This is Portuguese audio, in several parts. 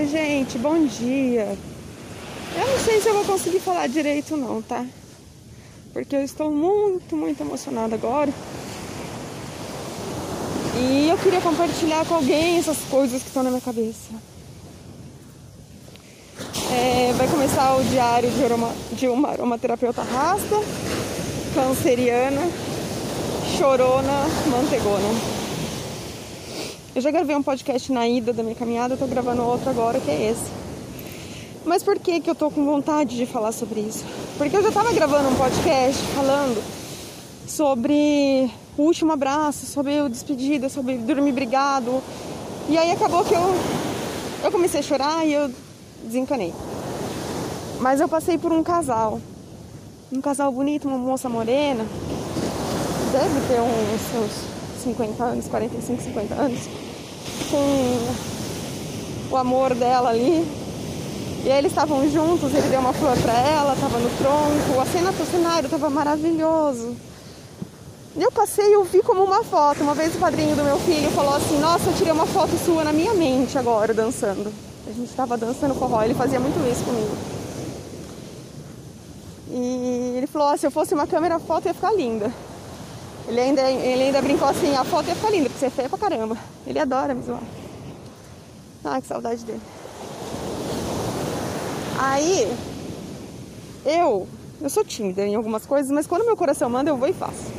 Oi, gente, bom dia. Eu não sei se eu vou conseguir falar direito, não, tá? Porque eu estou muito, muito emocionada agora. E eu queria compartilhar com alguém essas coisas que estão na minha cabeça. É, vai começar o diário de, aroma, de uma aromaterapeuta rasta, canceriana, chorona, mantegona. Eu já gravei um podcast na ida da minha caminhada, eu tô gravando outro agora, que é esse. Mas por que que eu tô com vontade de falar sobre isso? Porque eu já tava gravando um podcast falando sobre o último abraço, sobre o despedida, sobre dormir brigado. E aí acabou que eu, eu comecei a chorar e eu desencanei. Mas eu passei por um casal. Um casal bonito, uma moça morena. Deve ter uns seus 50 anos, 45, 50 anos, com o amor dela ali. E aí eles estavam juntos, ele deu uma flor pra ela, tava no tronco, a cena do cenário tava maravilhoso. E eu passei e eu vi como uma foto. Uma vez o padrinho do meu filho falou assim, nossa, eu tirei uma foto sua na minha mente agora, dançando. A gente estava dançando forró, ele fazia muito isso comigo. E ele falou, oh, se eu fosse uma câmera, foto ia ficar linda. Ele ainda, ele ainda brincou assim, a foto ia ficar linda, porque você é feia pra caramba. Ele adora me zoar. Ah, que saudade dele. Aí, eu, eu sou tímida em algumas coisas, mas quando meu coração manda, eu vou e faço.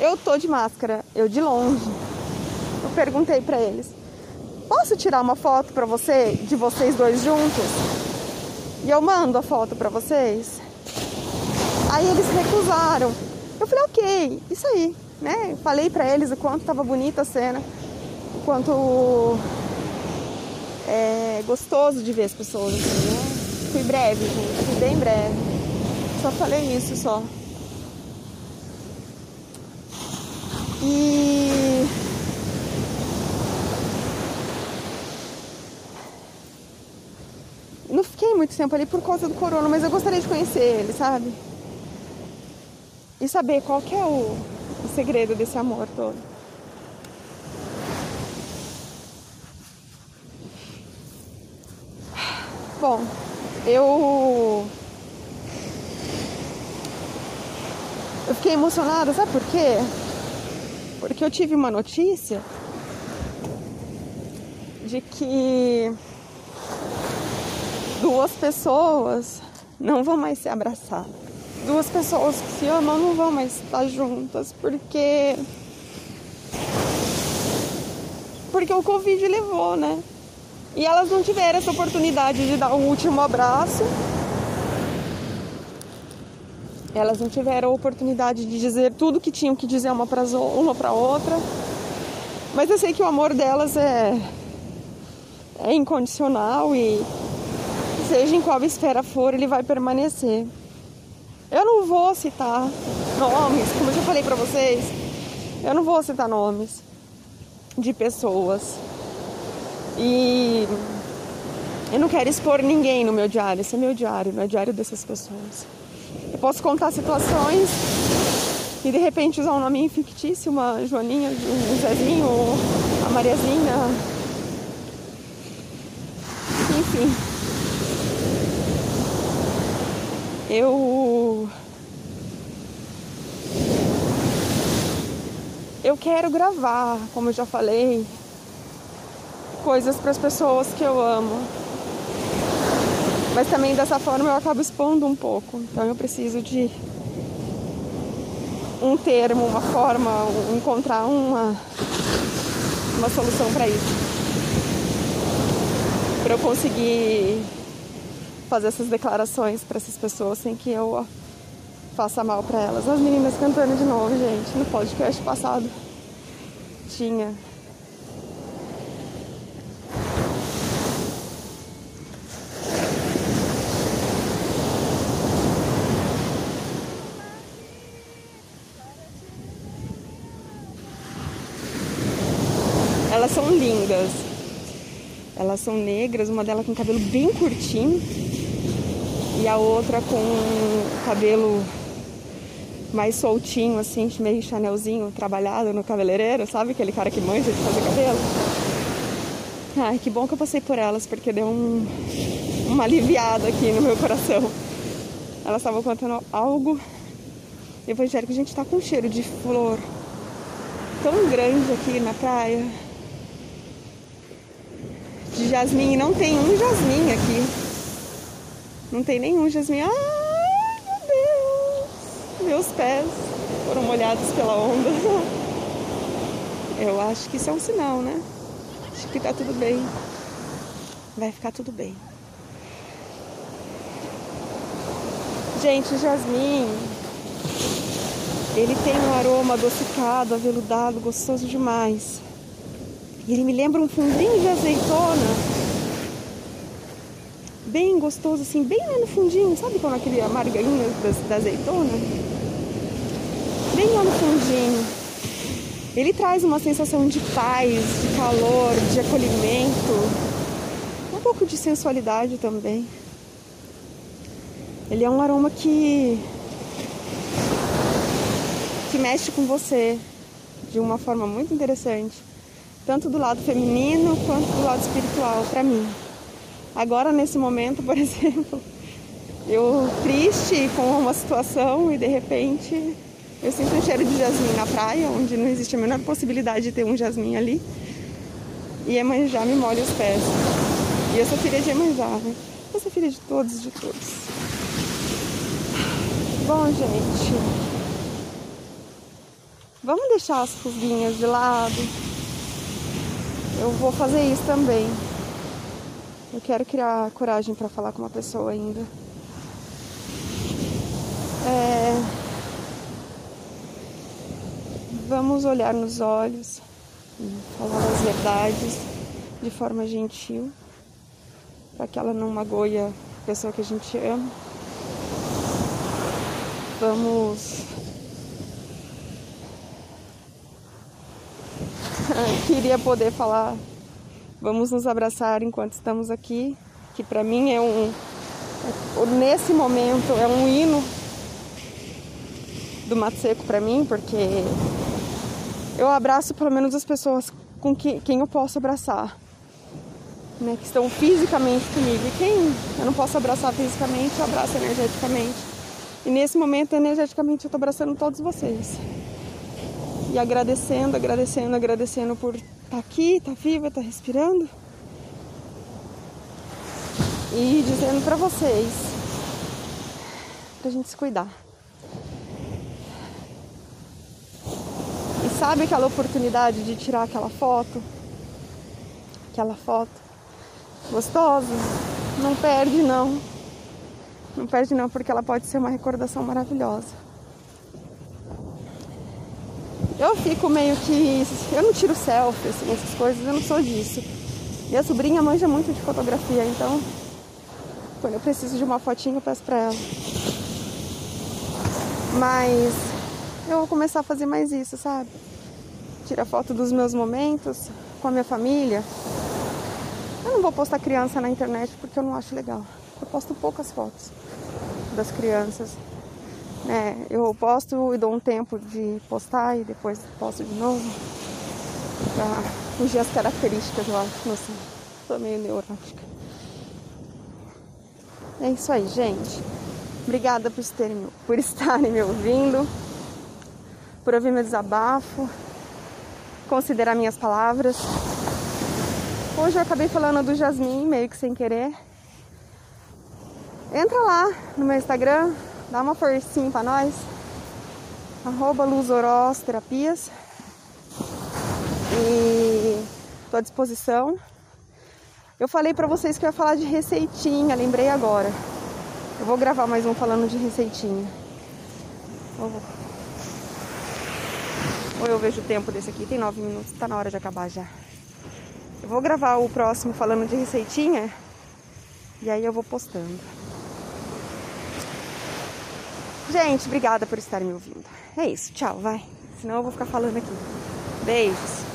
Eu tô de máscara, eu de longe. Eu perguntei para eles: "Posso tirar uma foto para você de vocês dois juntos?" E eu mando a foto para vocês. Aí eles recusaram. Eu falei, ok, isso aí, né? Falei para eles o quanto tava bonita a cena, o quanto é gostoso de ver as pessoas, assim, né? Fui breve, gente, fui bem breve. Só falei isso só. E não fiquei muito tempo ali por causa do corona, mas eu gostaria de conhecer ele, sabe? E saber qual que é o, o segredo desse amor todo. Bom, eu eu fiquei emocionada, sabe por quê? Porque eu tive uma notícia de que duas pessoas não vão mais se abraçar duas pessoas que se amam não vão mais estar juntas porque porque o Covid levou, né? E elas não tiveram essa oportunidade de dar o último abraço. Elas não tiveram a oportunidade de dizer tudo que tinham que dizer uma para uma outra. Mas eu sei que o amor delas é é incondicional e seja em qual esfera for, ele vai permanecer. Eu não vou citar nomes, como eu já falei pra vocês, eu não vou citar nomes de pessoas. E eu não quero expor ninguém no meu diário, esse é meu diário, não é diário dessas pessoas. Eu posso contar situações e de repente usar um nome fictício, uma Joaninha, um Zezinho, a Mariazinha. Enfim. Eu. Eu quero gravar, como eu já falei, coisas para as pessoas que eu amo. Mas também dessa forma eu acabo expondo um pouco. Então eu preciso de um termo, uma forma, encontrar uma, uma solução para isso. Para eu conseguir fazer essas declarações para essas pessoas sem que eu faça mal para elas. As meninas cantando de novo, gente, no podcast passado tinha. Elas são lindas. Elas são negras, uma delas com cabelo bem curtinho e a outra com cabelo mais soltinho, assim, meio chanelzinho trabalhado no cabeleireiro, sabe? Aquele cara que manja de fazer cabelo. Ai, que bom que eu passei por elas, porque deu um, uma aliviada aqui no meu coração. Elas estavam contando algo evangélico. A gente tá com um cheiro de flor tão grande aqui na praia. De jasmim. Não tem um jasmim aqui. Não tem nenhum jasmim. Ai, meu Deus. Meus pés foram molhados pela onda. Eu acho que isso é um sinal, né? Acho que tá tudo bem. Vai ficar tudo bem. Gente, o jasmim, ele tem um aroma adocicado, aveludado, gostoso demais. Ele me lembra um fundinho de azeitona. Bem gostoso, assim, bem lá no fundinho. Sabe como aquele amargainho da, da azeitona? Bem lá no fundinho. Ele traz uma sensação de paz, de calor, de acolhimento. Um pouco de sensualidade também. Ele é um aroma que que mexe com você de uma forma muito interessante, tanto do lado feminino quanto do lado espiritual para mim. Agora nesse momento, por exemplo, eu triste com uma situação e de repente eu sinto um cheiro de jasmim na praia, onde não existe a menor possibilidade de ter um jasmim ali. E Emanjá me molha os pés. E eu sou filha de Emanjá, né? Eu sou filha de todos, de todos. Bom, gente, vamos deixar as pulguinhas de lado. Eu vou fazer isso também. Eu quero criar coragem para falar com uma pessoa ainda. É... Vamos olhar nos olhos, falar as verdades de forma gentil, para que ela não magoe a pessoa que a gente ama. Vamos. Queria poder falar. Vamos nos abraçar enquanto estamos aqui, que para mim é um. Nesse momento é um hino do Mato Seco para mim, porque eu abraço pelo menos as pessoas com que, quem eu posso abraçar, né, que estão fisicamente comigo. E quem eu não posso abraçar fisicamente, eu abraço energeticamente. E nesse momento, energeticamente, eu estou abraçando todos vocês. E agradecendo, agradecendo, agradecendo por estar tá aqui, estar tá viva, estar tá respirando. E dizendo para vocês, pra gente se cuidar. E sabe aquela oportunidade de tirar aquela foto? Aquela foto gostosa? Não perde não. Não perde não, porque ela pode ser uma recordação maravilhosa. Eu fico meio que. Eu não tiro selfie, assim, essas coisas, eu não sou disso. Minha sobrinha manja muito de fotografia, então quando eu preciso de uma fotinha eu peço pra ela. Mas eu vou começar a fazer mais isso, sabe? Tirar foto dos meus momentos com a minha família. Eu não vou postar criança na internet porque eu não acho legal. Eu posto poucas fotos das crianças. É, eu posto e dou um tempo de postar e depois posto de novo. Pra fugir as características, eu acho. Não sei. Tô meio neurótica. É isso aí, gente. Obrigada por, terem, por estarem me ouvindo, por ouvir meu desabafo, considerar minhas palavras. Hoje eu acabei falando do Jasmim, meio que sem querer. Entra lá no meu Instagram, dá uma forcinha pra nós. Arroba Terapias. E tô à disposição. Eu falei pra vocês que eu ia falar de receitinha, lembrei agora. Eu vou gravar mais um falando de receitinha. Ou eu vejo o tempo desse aqui, tem nove minutos, tá na hora de acabar já. Eu vou gravar o próximo falando de receitinha e aí eu vou postando. Gente, obrigada por estarem me ouvindo. É isso, tchau, vai. Senão eu vou ficar falando aqui. Beijos.